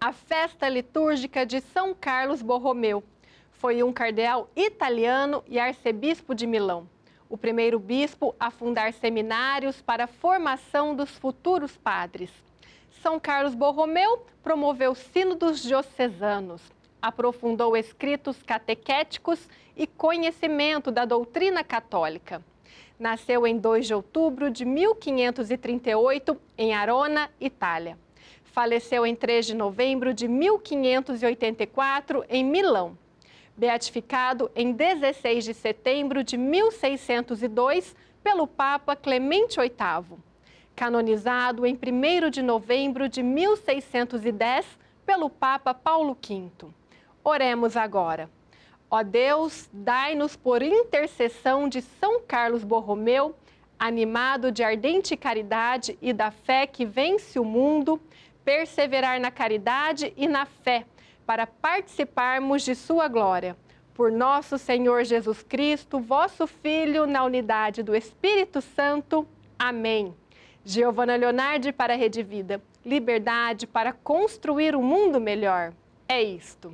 a festa litúrgica de São Carlos Borromeu. Foi um cardeal italiano e arcebispo de Milão. O primeiro bispo a fundar seminários para a formação dos futuros padres. São Carlos Borromeu promoveu sínodos diocesanos, aprofundou escritos catequéticos e conhecimento da doutrina católica. Nasceu em 2 de outubro de 1538 em Arona, Itália. Faleceu em 3 de novembro de 1584 em Milão. Beatificado em 16 de setembro de 1602 pelo Papa Clemente VIII. Canonizado em 1 de novembro de 1610 pelo Papa Paulo V. Oremos agora. Ó Deus, dai-nos por intercessão de São Carlos Borromeu, animado de ardente caridade e da fé que vence o mundo, perseverar na caridade e na fé, para participarmos de sua glória. Por nosso Senhor Jesus Cristo, vosso Filho, na unidade do Espírito Santo. Amém. Giovana Leonardi para a Rede Vida. Liberdade para construir um mundo melhor. É isto.